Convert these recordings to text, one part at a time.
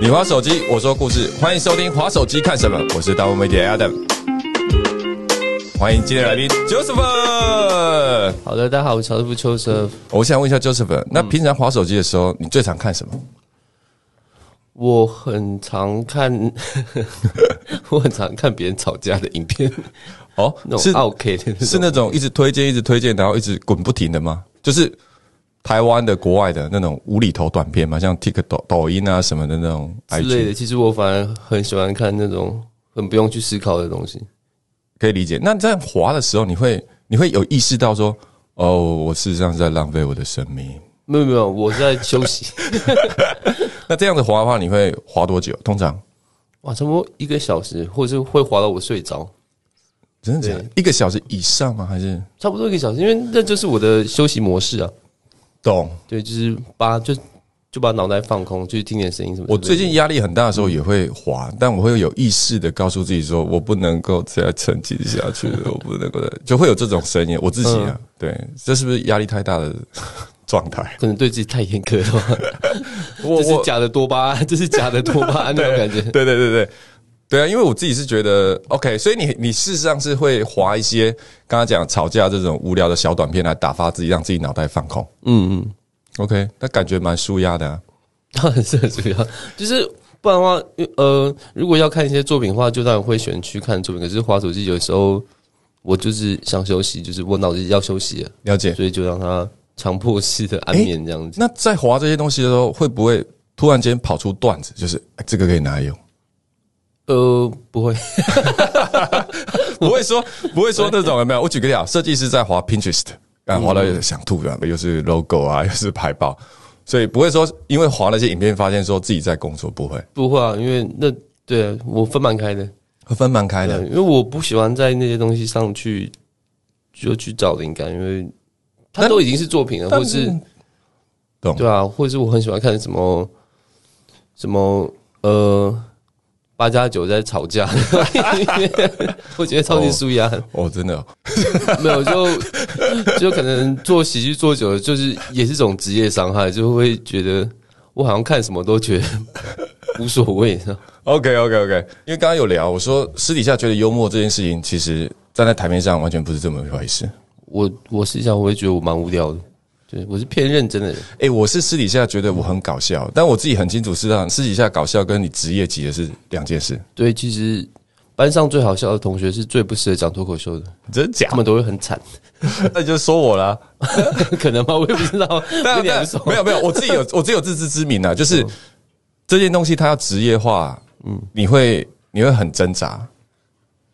你滑手机，我说故事，欢迎收听《滑手机看什么》，我是大物媒体 Adam，欢迎今天的来宾 Joseph。好的，大家好，我是乔师傅邱 Sir。我想问一下 Joseph，那平常滑手机的时候，你最常看什么？我很常看，我很常看别人吵架的影片，哦，那是种 OK 的，是那种一直推荐、一直推荐，然后一直滚不停的吗？就是台湾的、国外的那种无厘头短片嘛，像 TikTok、抖抖音啊什么的那种之类的。其实我反而很喜欢看那种很不用去思考的东西。可以理解。那在滑的时候，你会你会有意识到说，哦，我事实上是在浪费我的生命。没有没有，我在休息。那这样子滑的话，你会滑多久？通常哇，差不多一个小时，或者是会滑到我睡着，真的假的？一个小时以上吗？还是差不多一个小时，因为那就是我的休息模式啊。懂？对，就是把就就把脑袋放空，就是听点声音什么。我最近压力很大的时候也会滑，但我会有意识的告诉自己说，我不能够再沉浸下去了，我不能够再，就会有这种声音。我自己啊，对，这是不是压力太大的状态？可能对自己太严苛了 这是假的多巴胺，这是假的多巴胺那种感觉。对对对对对啊，因为我自己是觉得 OK，所以你你事实上是会划一些刚刚讲吵架这种无聊的小短片来打发自己，让自己脑袋放空。嗯嗯。OK，那感觉蛮舒压的、啊。当 然是很舒压，就是不然的话，呃，如果要看一些作品的话，就当然会选去看作品。可是划手机有时候我就是想休息，就是我脑子要休息了，了解。所以就让它强迫式的安眠这样子。那在划这些东西的时候，会不会突然间跑出段子，就是、哎这个可以拿来用？呃，不会，不会说不会说那种有没有？我举个例啊，设计师在滑 Pinterest，啊，滑到想吐的，又是 logo 啊，又是海报，所以不会说因为滑那些影片发现说自己在工作，不会，不会啊，因为那对啊我分蛮开的，会分蛮开的。因为我不喜欢在那些东西上去就去找灵感，因为它都已经是作品了，但或是懂。对啊，或者是我很喜欢看什么什么呃八加九在吵架，我觉得超级舒压。哦，真的哦 没有就就可能做喜剧做久了，就是也是种职业伤害，就会觉得我好像看什么都觉得无所谓。OK OK OK，因为刚刚有聊，我说私底下觉得幽默这件事情，其实站在台面上完全不是这么一回事。我我私底下我会觉得我蛮无聊的，对我是偏认真的人。诶，我是私底下觉得我很搞笑，但我自己很清楚，是让私底下搞笑跟你职业级的是两件事，对，其实班上最好笑的同学是最不适合讲脱口秀的，真假他？们都会很惨，那你就说我啦。可能吗，我也不知道，没有没有，我自己有我自己有自知之明啊，就是这件东西它要职业化，嗯，你会你会很挣扎，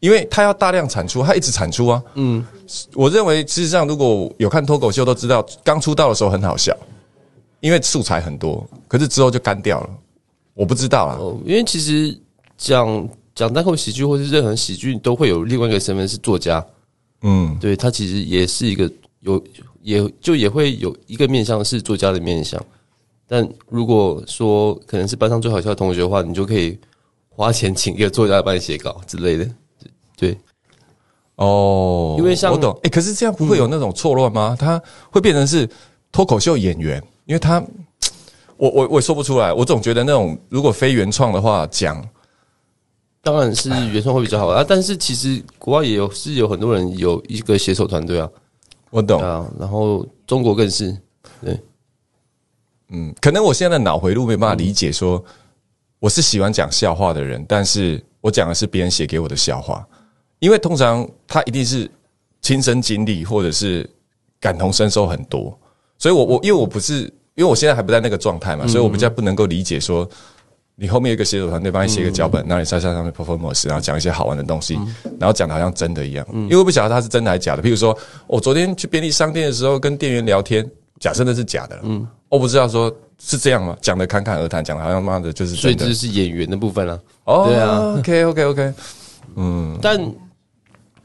因为它要大量产出，它一直产出啊，嗯，我认为事实上如果有看脱口秀都知道，刚出道的时候很好笑，因为素材很多，可是之后就干掉了，我不知道啊，哦，因为其实讲讲单口喜剧或是任何喜剧，都会有另外一个身份是作家，嗯，对他其实也是一个有也就也会有一个面向是作家的面向，但如果说可能是班上最好笑的同学的话，你就可以花钱请一个作家帮你写稿之类的，对，哦，因为像我懂，哎、可是这样不会有那种错乱吗？他会变成是脱口秀演员，因为他，我我我也说不出来，我总觉得那种如果非原创的话讲。当然是原创会比较好啊，但是其实国外也有是有很多人有一个写手团队啊，我懂，啊，然后中国更是对，嗯，可能我现在的脑回路没办法理解说，我是喜欢讲笑话的人，但是我讲的是别人写给我的笑话，因为通常他一定是亲身经历或者是感同身受很多，所以我我因为我不是因为我现在还不在那个状态嘛，所以我比较不能够理解说。你后面有一个写手团队帮你写个脚本，让你在上上面 performance，然后讲一些好玩的东西，然后讲的好像真的一样。因为我不晓得他是真的还是假的。譬如说，我昨天去便利商店的时候跟店员聊天，假设那是假的，嗯，我不知道说是这样吗？讲的侃侃而谈，讲的好像妈的就是所以。这就是演员的部分了、哦，对啊，OK OK OK，嗯但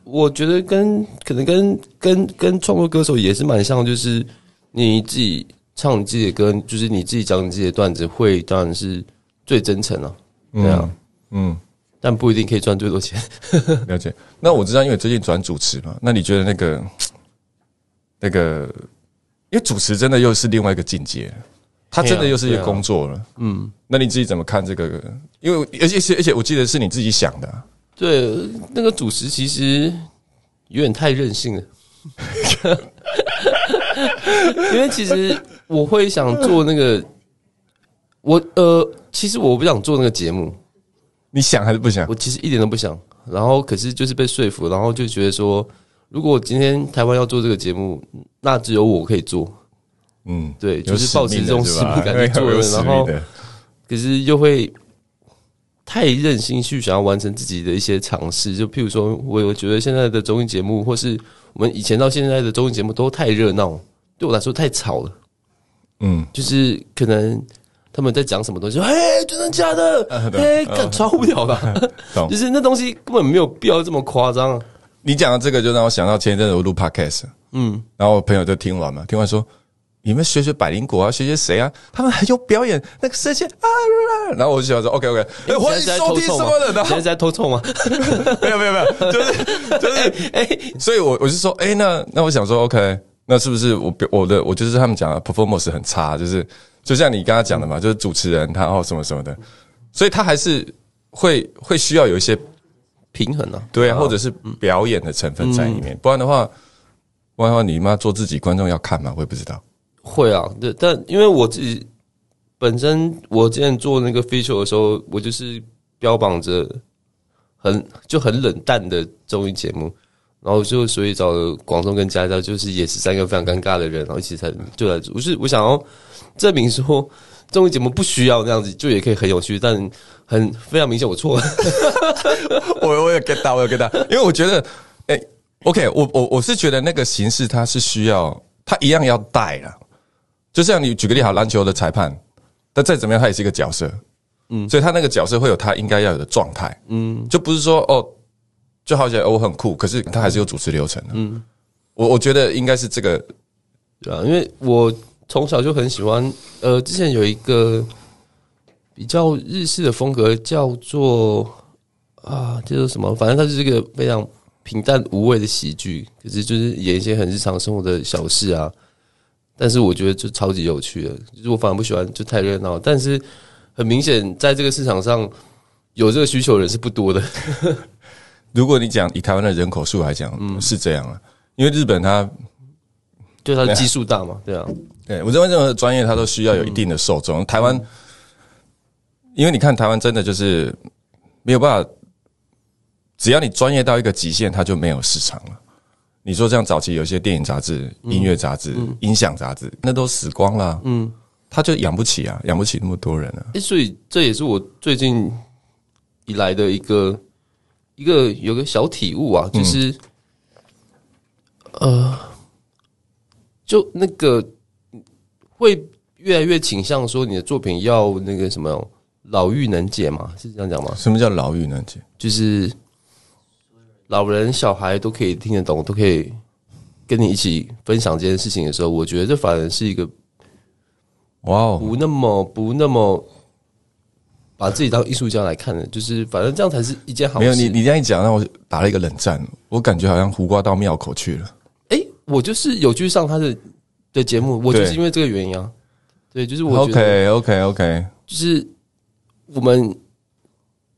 我觉得跟可能跟跟跟创作歌手也是蛮像，就是你自己唱你自己的歌，就是你自己讲你自己的段子，会当然是最真诚了、对啊，嗯，但不一定可以赚最多钱。了解。那我知道，因为最近转主持嘛，那你觉得那个那个，因为主持真的又是另外一个境界。他真的又是一个工作了。嗯，那你自己怎么看这个？因为而且而且我记得是你自己想的啊、对，那个主持其实有点太任性了，因为其实我会想做那个，我呃，其实我不想做那个节目，你想还是不想？我其实一点都不想。然后可是就是被说服，然后就觉得说，如果今天台湾要做这个节目，那只有我可以做。嗯，对，就是抱持这种使使命感去做的，然后可是又会太任性去想要完成自己的一些尝试。就譬如说，我我觉得现在的综艺节目，或是我们以前到现在的综艺节目都太热闹，对我来说太吵了。嗯，就是可能他们在讲什么东西，嘿，真的假的？嘿，干超无聊的，懂就是那东西根本没有必要这么夸张啊。你讲的这个就让我想到前一阵子我录 podcast，嗯，然后我朋友就听完嘛，听完说。你们学学百灵果啊，学学谁啊？他们还有表演，那个世界啊，然后我就想说，OK OK，哎，欢迎你现在在收偷臭吗？听什么的，然后你现在在偷臭吗？没有没有没有，就是就是，哎、所以我我就说，哎、那那我想说，OK，那是不是我我的我就是他们讲的 performance 很差，就是就像你刚刚讲的嘛，就是主持人他哦什么什么的，所以他还是会会需要有一些平衡啊，对啊，或者是表演的成分在里面，不然的话，不然的话你妈做自己，观众要看嘛，我也不知道。会啊，对，但因为我自己本身，我之前做那个 feature 的时候，我就是标榜着很就很冷淡的综艺节目，然后就所以找了广东跟佳佳，就是也是三个非常尴尬的人，然后一起才就来。我是我想要证明说综艺节目不需要那样子，就也可以很有趣，但很非常明显我错了。我我有 get 到，我有 get 到，因为我觉得，哎、o k 我我我是觉得那个形式它是需要，它一样要带啦。就像你举个例，好，篮球的裁判，但再怎么样，他也是一个角色，嗯，所以他那个角色会有他应该要有的状态，嗯，就不是说哦，就好像、哦、我很酷，可是他还是有主持流程的，嗯，我我觉得应该是这个，对啊，因为我从小就很喜欢，呃，之前有一个比较日式的风格，叫做啊，叫做什么？反正它就是一个非常平淡无味的喜剧，可是就是演一些很日常生活的小事啊。但是我觉得就超级有趣的，就是我反而不喜欢就太热闹。但是很明显，在这个市场上有这个需求的人是不多的。如果你讲以台湾的人口数来讲，嗯，是这样啊，因为日本它就它的基数大嘛，对啊，对我认为任何专业它都需要有一定的受众。台湾，因为你看台湾真的就是没有办法，只要你专业到一个极限，它就没有市场了。你说这样早期有一些电影杂志、音乐杂志、音响杂志，那都死光了，嗯，他就养不起啊，养不起那么多人啊。诶，所以这也是我最近以来的一个一个有个小体悟啊，就是、呃，就那个会越来越倾向说你的作品要那个什么老妪能解嘛，是这样讲吗？什么叫老妪能解？就是老人、小孩都可以听得懂，都可以跟你一起分享这件事情的时候，我觉得这反而是一个哇哦，不那么不那么把自己当艺术家来看的，就是反正这样才是一件好事。没有你，你这样一讲，让我打了一个冷战，我感觉好像胡瓜到庙口去了。哎、我就是有去上他的的节目，我就是因为这个原因啊。对，就是我觉得 OK OK OK，就是我们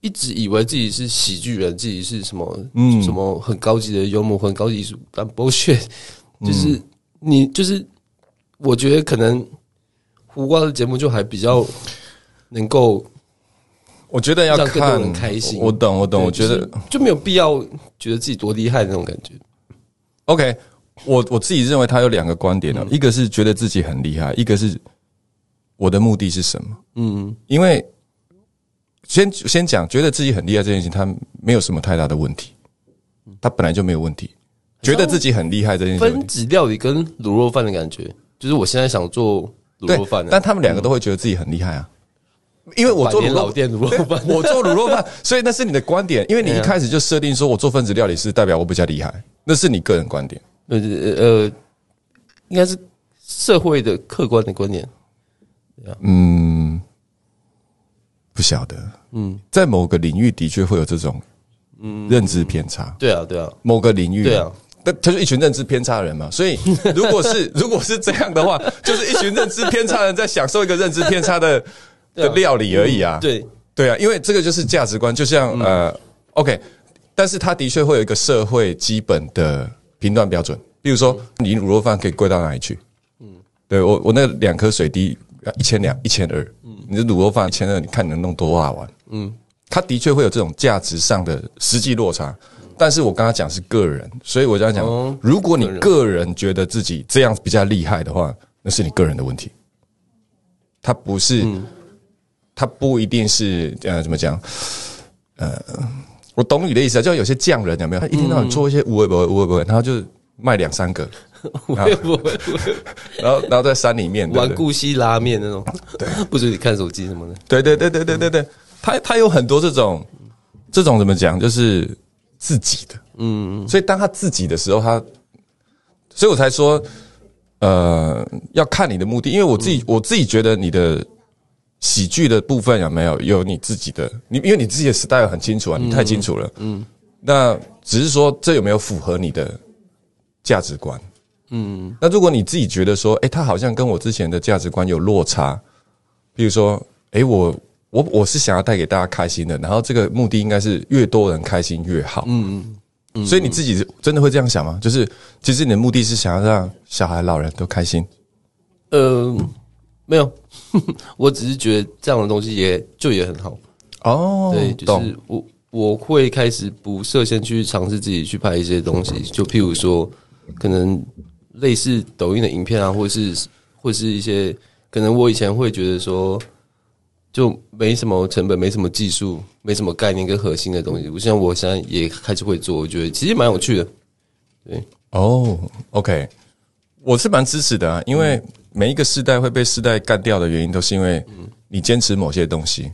一直以为自己是喜剧人，自己是什么嗯。什么很高级的幽默、很高级艺术，但 bullshit，就是你就是我觉得可能胡瓜的节目就还比较能够我觉得要看人开心。我懂，我懂，我觉得就是就没有必要觉得自己多厉害的那种感觉。OK，我我自己认为他有两个观点呢、嗯。一个是觉得自己很厉害，一个是我的目的是什么？嗯，因为先先讲，觉得自己很厉害这件事情，他没有什么太大的问题，他本来就没有问题。觉得自己很厉害这件事情分，子料理跟卤肉饭的感觉，就是我现在想做卤肉饭对，但他们两个都会觉得自己很厉害啊。因为我做老店卤肉饭 我做卤肉饭，所以那是你的观点。因为你一开始就设定说我做分子料理是代表我比较厉害，那是你个人观点。呃呃，应该是社会的客观的观点。嗯，不晓得。嗯，在某个领域的确会有这种嗯。认知偏差。对啊，对啊，某个领域，对啊，但他就一群认知偏差的人嘛。所以如果是 如果是这样的话，就是一群认知偏差的人在享受一个认知偏差的的料理而已啊。对，对啊，因为这个就是价值观，就像呃，OK，但是他的确会有一个社会基本的评断标准，比如说你卤肉饭可以贵到哪里去？嗯，对我我那两颗水滴一千两一千二，嗯，你的卤肉饭一千二，你看你能弄多大碗？嗯，他的确会有这种价值上的实际落差，但是我刚刚讲是个人，所以我这样讲，哦如果你个人觉得自己这样比较厉害的话，那是你个人的问题，他不是。他不一定是呃怎么讲，呃，我懂你的意思啊，就有些匠人有没有？他一天到晚做一些无为不为无为不为，然后就卖两三个，我也不会然后然后在山里面玩顾西拉面那种，对，不准你看手机什么的。对对对对对对对，他他有很多这种这种怎么讲，就是自己的，嗯，所以当他自己的时候，他，所以我才说，呃，要看你的目的，因为我自己、我自己觉得你的喜剧的部分有没有有你自己的，你因为你自己的 style 很清楚啊，你太清楚了，嗯，那只是说这有没有符合你的价值观？嗯，那如果你自己觉得说，哎、他好像跟我之前的价值观有落差，比如说，哎、我我我是想要带给大家开心的，然后这个目的应该是越多人开心越好。嗯嗯，所以你自己真的会这样想吗？就是其实你的目的是想要让小孩、老人都开心。呃，没有，我只是觉得这样的东西也就也很好。哦对，就是我我会开始不设限去尝试自己去拍一些东西，就譬如说，可能类似抖音的影片啊，或是或是一些可能我以前会觉得说，就没什么成本、没什么技术、没什么概念跟核心的东西，我现在我现在也开始会做，我觉得其实蛮有趣的。对哦，OK，我是蛮支持的啊，因为每一个世代会被世代干掉的原因，都是因为你坚持某些东西，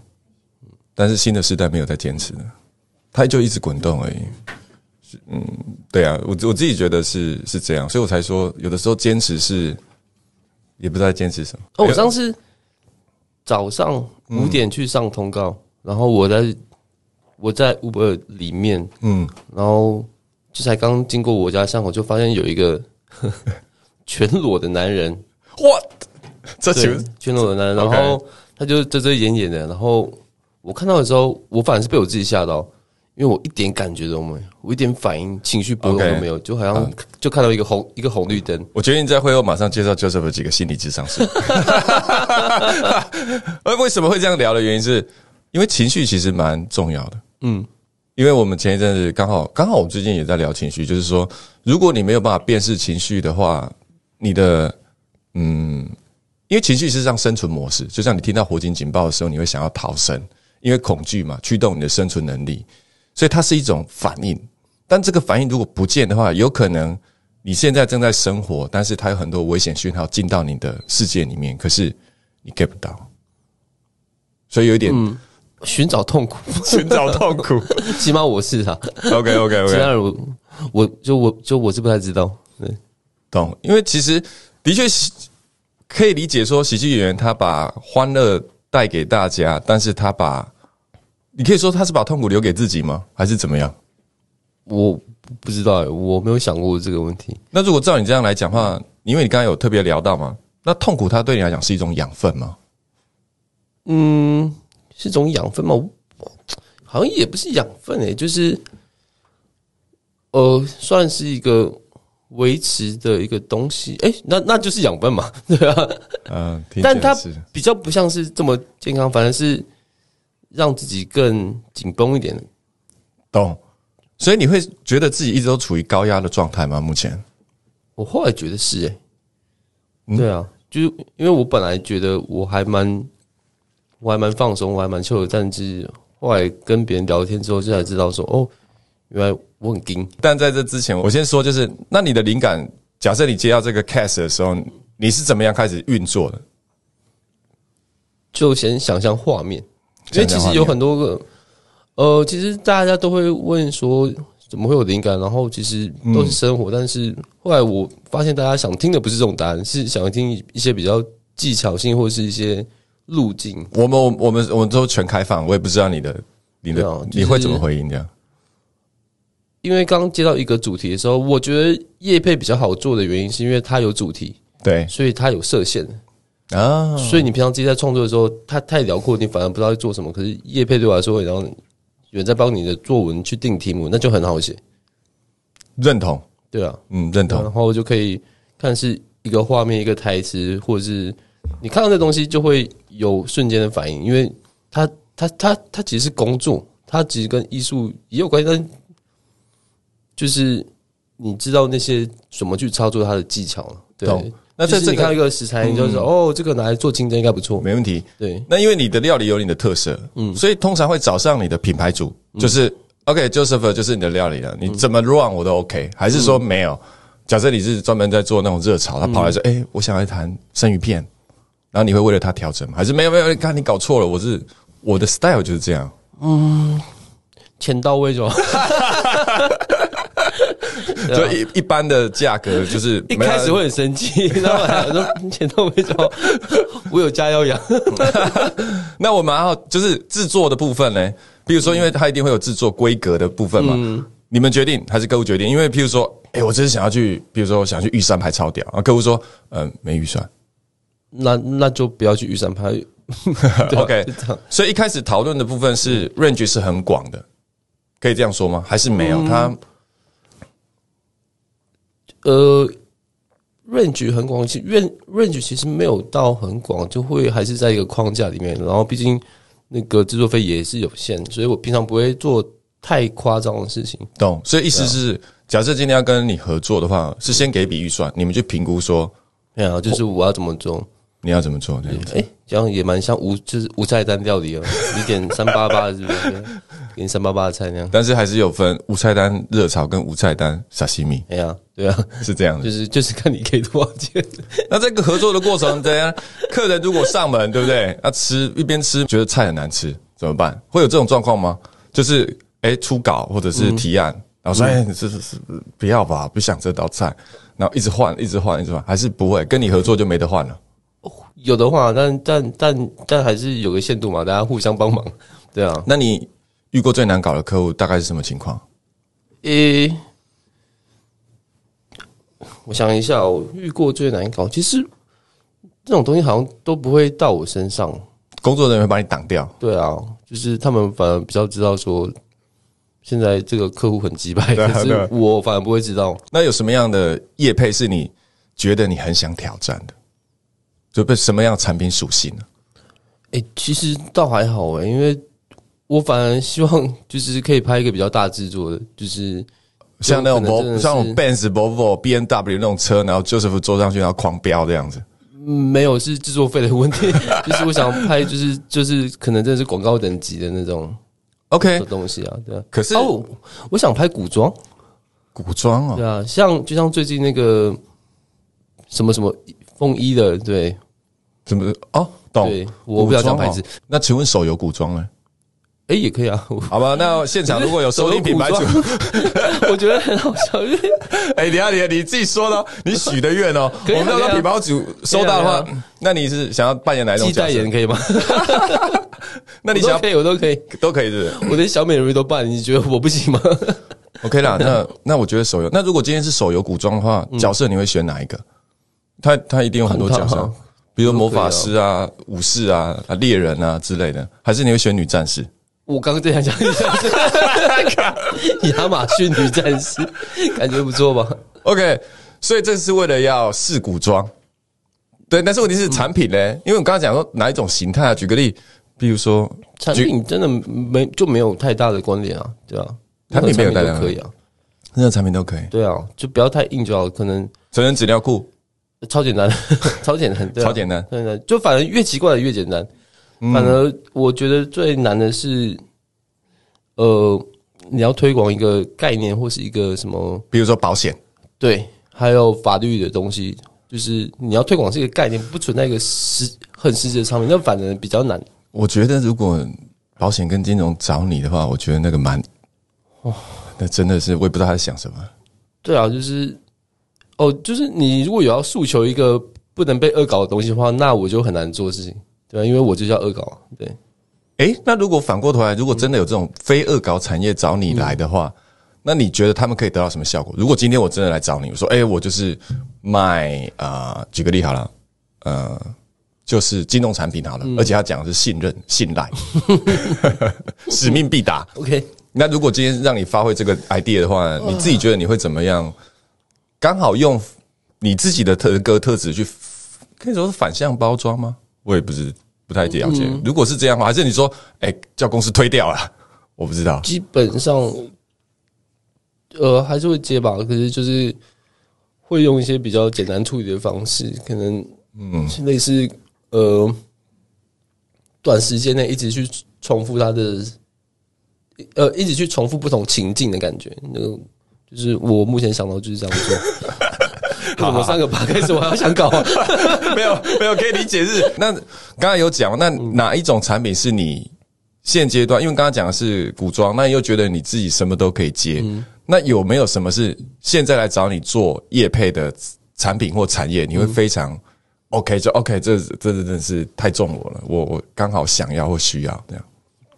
但是新的世代没有在坚持的，它就一直滚动而已。是嗯，对啊，我我自己觉得是是这样，所以我才说，有的时候坚持是也不知道坚持什么。哦，我上次早上五点去上通告，然后我在我在 Uber 里面，嗯，然后就才刚经过我家巷口，就发现有一个 全裸的男人，哇，这对就，全裸的男人，然后他就遮遮掩掩的，然后我看到的时候，我反而是被我自己吓到，因为我一点感觉都没有，我一点反应、情绪波动都没有，就好像就看到一个红一个红绿灯，我决定在会后马上介绍 Joseph 几个心理智商师。而 为什么会这样聊的原因是，因为情绪其实蛮重要的。嗯，因为我们前一阵子刚好刚好我们最近也在聊情绪，就是说，如果你没有办法辨识情绪的话，你的嗯，因为情绪是让生存模式，就像你听到火警警报的时候，你会想要逃生，因为恐惧嘛驱动你的生存能力，所以它是一种反应。但这个反应如果不见的话，有可能你现在正在生活，但是它有很多危险讯号进到你的世界里面，可是你 get 不到，所以有一点寻找痛苦，寻找痛苦。起码我是啊，OK OK OK，其他人我我就我就我是不太知道，对，懂，因为其实的确是可以理解说，喜剧演员他把欢乐带给大家，但是他把你可以说他是把痛苦留给自己吗？还是怎么样？我不知道欸，我没有想过这个问题。那如果照你这样来讲的话，因为你刚才有特别聊到嘛，那痛苦它对你来讲是一种养分吗？嗯，是种养分吗？好像也不是养分诶、就是呃，算是一个维持的一个东西。诶、那那就是养分嘛，对啊。嗯、但它是比较不像是这么健康，反而是让自己更紧绷一点。懂。所以你会觉得自己一直都处于高压的状态吗？目前我后来觉得是诶、对啊，就是因为我本来觉得我还蛮，我还蛮放松，我还蛮 chill 的，但是后来跟别人聊天之后，就才知道说，哦，原来我很硬。但在这之前，我先说，就是那你的灵感，假设你接到这个 cast 的时候，你是怎么样开始运作的？就先想象画面，因为其实有很多个，呃，其实大家都会问说怎么会有灵感，然后其实都是生活，但是后来我发现大家想听的不是这种答案，是想听一些比较技巧性或是一些路径。我们我我们我们都全开放，我也不知道你的你的、啊就是你会怎么回应这样。因为刚接到一个主题的时候，我觉得叶配比较好做的原因，是因为它有主题，对所以它有设限。啊，所以你平常自己在创作的时候，它太辽阔，你反而不知道在做什么。可是叶配对我来说，然后有人在帮你的作文去定题目，那就很好写，认同，对啊。嗯，认同，然后就可以看是一个画面、一个台词，或者是你看到这东西就会有瞬间的反应，因为它它它它其实是工作，它其实跟艺术也有关系，但就是你知道那些怎么去操作它的技巧了，对懂。那在这个就是你看到一个食材，你就说、哦，这个拿来做清蒸应该不错，没问题。对。那因为你的料理有你的特色，嗯，所以通常会找上你的品牌主，就是 OK，Joseph 就是你的料理了，你怎么 run 我都 OK，还是说没有？假设你是专门在做那种热炒，他跑来说，哎，我想要一盘生鱼片，然后你会为了他调整吗？还是没有没有？看你搞错了，我是我的 style 就是这样，嗯钱到位就好。就一一般的价格就是啊一开始会很生气，然后还说钱到位就好，我有家要养。那我们还要就是制作的部分呢？比如说，因为它一定会有制作规格的部分嘛，你们决定还是客户决定？因为譬如说，哎、我只是想要去，比如说我想去玉山拍超屌，啊，客户说，嗯、没预算那那就不要去玉山拍。，OK。所以一开始讨论的部分是 range 是很广的，可以这样说吗？还是没有？它呃，range 很广，其实 range range 其实没有到很广，就会还是在一个框架里面。然后毕竟那个制作费也是有限，所以我平常不会做太夸张的事情。懂？所以意思是，假设今天要跟你合作的话，是先给一笔预算，你们去评估说对啊，就是我要怎么做。你要怎么做这样子。哎、这样也蛮像无就是无菜单料理哦，你点三八八是不是？对给你三八八的菜那样。但是还是有分无菜单热炒跟无菜单沙西米，哎呀，对啊，是这样的就。是就是看你给多少钱。那这个合作的过程怎样？客人如果上门，对不对？那吃一边吃觉得菜很难吃，怎么办？会有这种状况吗？就是哎初稿或者是提案，然后说哎这是是不要吧，不想这道菜，然后一直换，一直换，一直换，还是不会跟你合作就没得换了。有的话，但但但但还是有个限度嘛，大家互相帮忙。对啊，那你遇过最难搞的客户大概是什么情况？诶、我想一下，我遇过最难搞，其实这种东西好像都不会到我身上。工作人员会把你挡掉，对啊，就是他们反而比较知道说，现在这个客户很急败，对啊可是我反而不会知道。那有什么样的业配是你觉得你很想挑战的？就被什么样产品属性呢？诶、其实倒还好诶、因为我反而希望就是可以拍一个比较大制作的，就是像那种有可能真 Vol 像那种 Benz、Volvo、B N W 那种车，然后 Joseph 坐上去，然后狂飙这样子。嗯没有是制作费的问题，就是我想拍就是就是可能真的是广告等级的那种 OK，的东西啊，对啊。可是哦，我想拍古装，古装啊，对啊，像就像最近那个什么什么风衣的，对怎么哦？懂对，我不知道讲牌子那请问手游古装呢？哎、也可以啊。好吧，那现场如果有收听品牌主，我觉得很好笑，哎，等一下你你自己说的哦，你许的愿哦，我们那个品牌主收到的话，那你是想要扮演哪一种角色？代言可以吗？那你想要我都可以，我都可以，都可以是我连小美人鱼都扮，你觉得我不行吗？？OK 啦，那那我觉得手游，那如果今天是手游古装的话，角色你会选哪一个？他他一定有很多角色比如魔法师啊、武士啊、啊猎人啊之类的，还是你会选女战士？我刚刚正想讲女战士，亚马逊女战士，感觉不错吧？OK，所以这是为了要试古装，对。但是问题是产品呢？因为我刚刚讲说哪一种形态啊？举个例，比如说产品真的没就没有太大的关联啊，对啊，产品没有大的都可以啊，任何产品都可以，对啊，就不要太硬就好，可能成人纸尿裤超简单，超简单，对啊超简单。超简单，就反而越奇怪的越简单。反而我觉得最难的是，呃，你要推广一个概念或是一个什么比如说保险，对，还有法律的东西，就是你要推广这个概念，不存在一个实很实质的产品，那反而比较难。我觉得如果保险跟金融找你的话，我觉得那个蛮，哦，那真的是我也不知道他在想什么。对啊，就是哦，就是你如果有要诉求一个不能被恶搞的东西的话，那我就很难做事情，对吧、因为我就叫恶搞，对。诶，那如果反过头来，如果真的有这种非恶搞产业找你来的话，那你觉得他们可以得到什么效果？如果今天我真的来找你，我说，哎、我就是卖啊、呃举个例好了，呃，就是金融产品好了，而且他讲的是信任、信赖，使命必达。OK，那如果今天让你发挥这个 idea 的话，你自己觉得你会怎么样？刚好用你自己的特歌特质去，可以说是反向包装吗？我也不是不太了解。如果是这样的话，还是你说，哎、叫公司推掉了？我不知道。基本上，呃，还是会接吧，可是就是会用一些比较简单处理的方式，可能嗯，类似呃，短时间内一直去重复它的，呃，一直去重复不同情境的感觉，那个就是我目前想到就是这样做。为什么三个八开始我还要想搞 啊？没有没有可以理解是。那刚才有讲，那哪一种产品是你现阶段？因为刚刚讲的是古装，那又觉得你自己什么都可以接。那有没有什么是现在来找你做业配的产品或产业，你会非常 OK？就 OK，这这真的是太中我了，我我刚好想要或需要这样。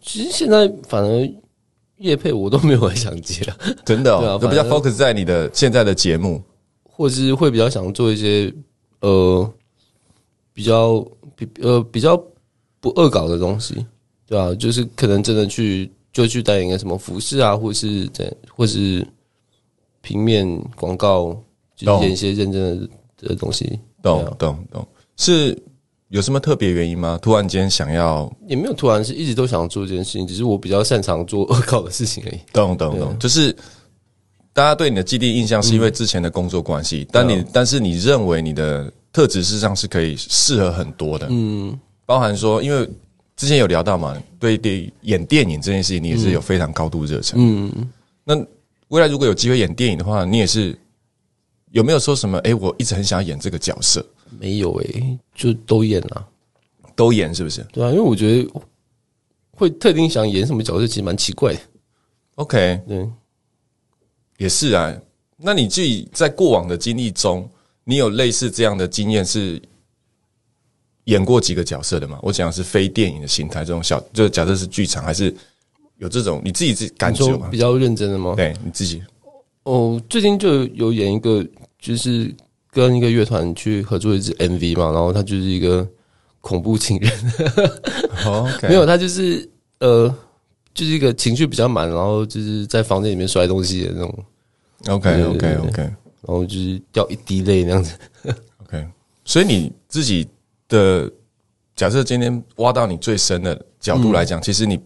其实现在反而叶配我都没有很想接了。真的对啊哦，就比较 focus 在你的现在的节目。或是会比较想做一些呃比较比呃比较不恶搞的东西，对啊，就是可能真的去就去代言个什么服饰啊，或是在或是平面广告，就是演一些认真的的东西，懂懂懂，是有什么特别原因吗？突然间想要也没有突然是一直都想做这件事情，只是我比较擅长做恶搞的事情而已。懂懂懂，就是大家对你的既定印象是因为之前的工作关系，但你但是你认为你的特质事实上是可以适合很多的，嗯，包含说，因为之前有聊到嘛，对对演电影这件事情，你也是有非常高度热忱，嗯，那未来如果有机会演电影的话，你也是有没有说什么？哎，我一直很想要演这个角色，没有诶、就都演了，都演是不是对啊，因为我觉得会特定想演什么角色，其实蛮奇怪的，？OK，对。也是啊。那你自己在过往的经历中，你有类似这样的经验是演过几个角色的吗？我讲的是非电影的形态，这种小，就假设是剧场，还是有这种你自己自己感你觉吗？比较认真的吗？对你自己哦，最近就有演一个，就是跟一个乐团去合作一支 MV 嘛，然后他就是一个恐怖情人，OK。没有，他就是呃，就是一个情绪比较满，然后就是在房间里面摔东西的那种，OK OK OK 然后就是掉一滴泪那样子。OK，所以你自己的假设今天挖到你最深的角度来讲，其实你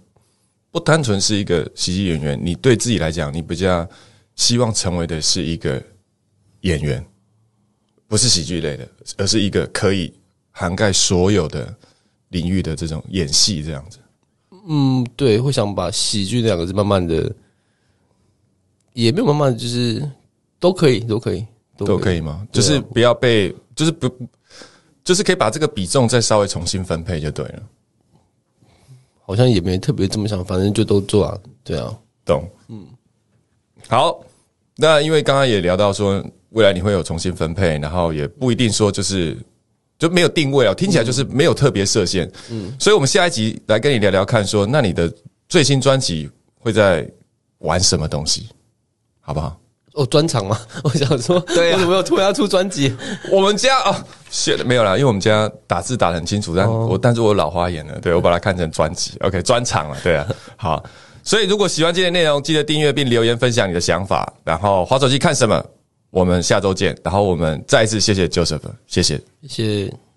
不单纯是一个喜剧演员，你对自己来讲，你比较希望成为的是一个演员，不是喜剧类的，而是一个可以涵盖所有的领域的这种演戏这样子。嗯，对，会想把喜剧两个字慢慢的，也没有慢慢的，就是都可以，都可以，都可以吗？就是不要被，就是不，就是可以把这个比重再稍微重新分配就对了。好像也没特别这么想，反正就都做啊，对啊。懂，嗯，好。那因为刚刚也聊到说，未来你会有重新分配，然后也不一定说就是就没有定位啊，听起来就是没有特别设限。嗯，所以我们下一集来跟你聊聊看说那你的最新专辑会在玩什么东西，好不好？哦，专场吗？我想说，对啊为什么又突然要出专辑？我们家啊，写的没有啦，因为我们家打字打得很清楚，但我、但是我老花眼了，对我把它看成专辑，OK，专场了，对啊，好，所以如果喜欢今天的内容，记得订阅并留言分享你的想法，然后滑手机看什么，我们下周见，然后我们再一次谢谢 Joseph，谢谢。谢谢。